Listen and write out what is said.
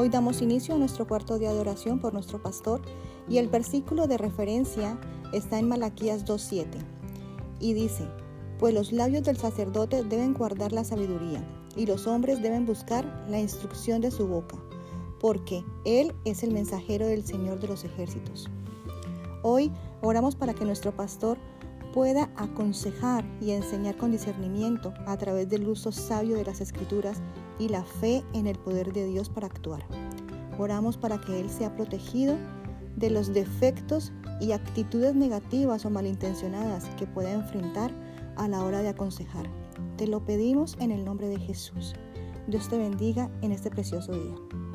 Hoy damos inicio a nuestro cuarto de oración por nuestro pastor y el versículo de referencia está en Malaquías 2.7 y dice, pues los labios del sacerdote deben guardar la sabiduría y los hombres deben buscar la instrucción de su boca, porque Él es el mensajero del Señor de los ejércitos. Hoy oramos para que nuestro pastor pueda aconsejar y enseñar con discernimiento a través del uso sabio de las escrituras y la fe en el poder de Dios para actuar. Oramos para que Él sea protegido de los defectos y actitudes negativas o malintencionadas que pueda enfrentar a la hora de aconsejar. Te lo pedimos en el nombre de Jesús. Dios te bendiga en este precioso día.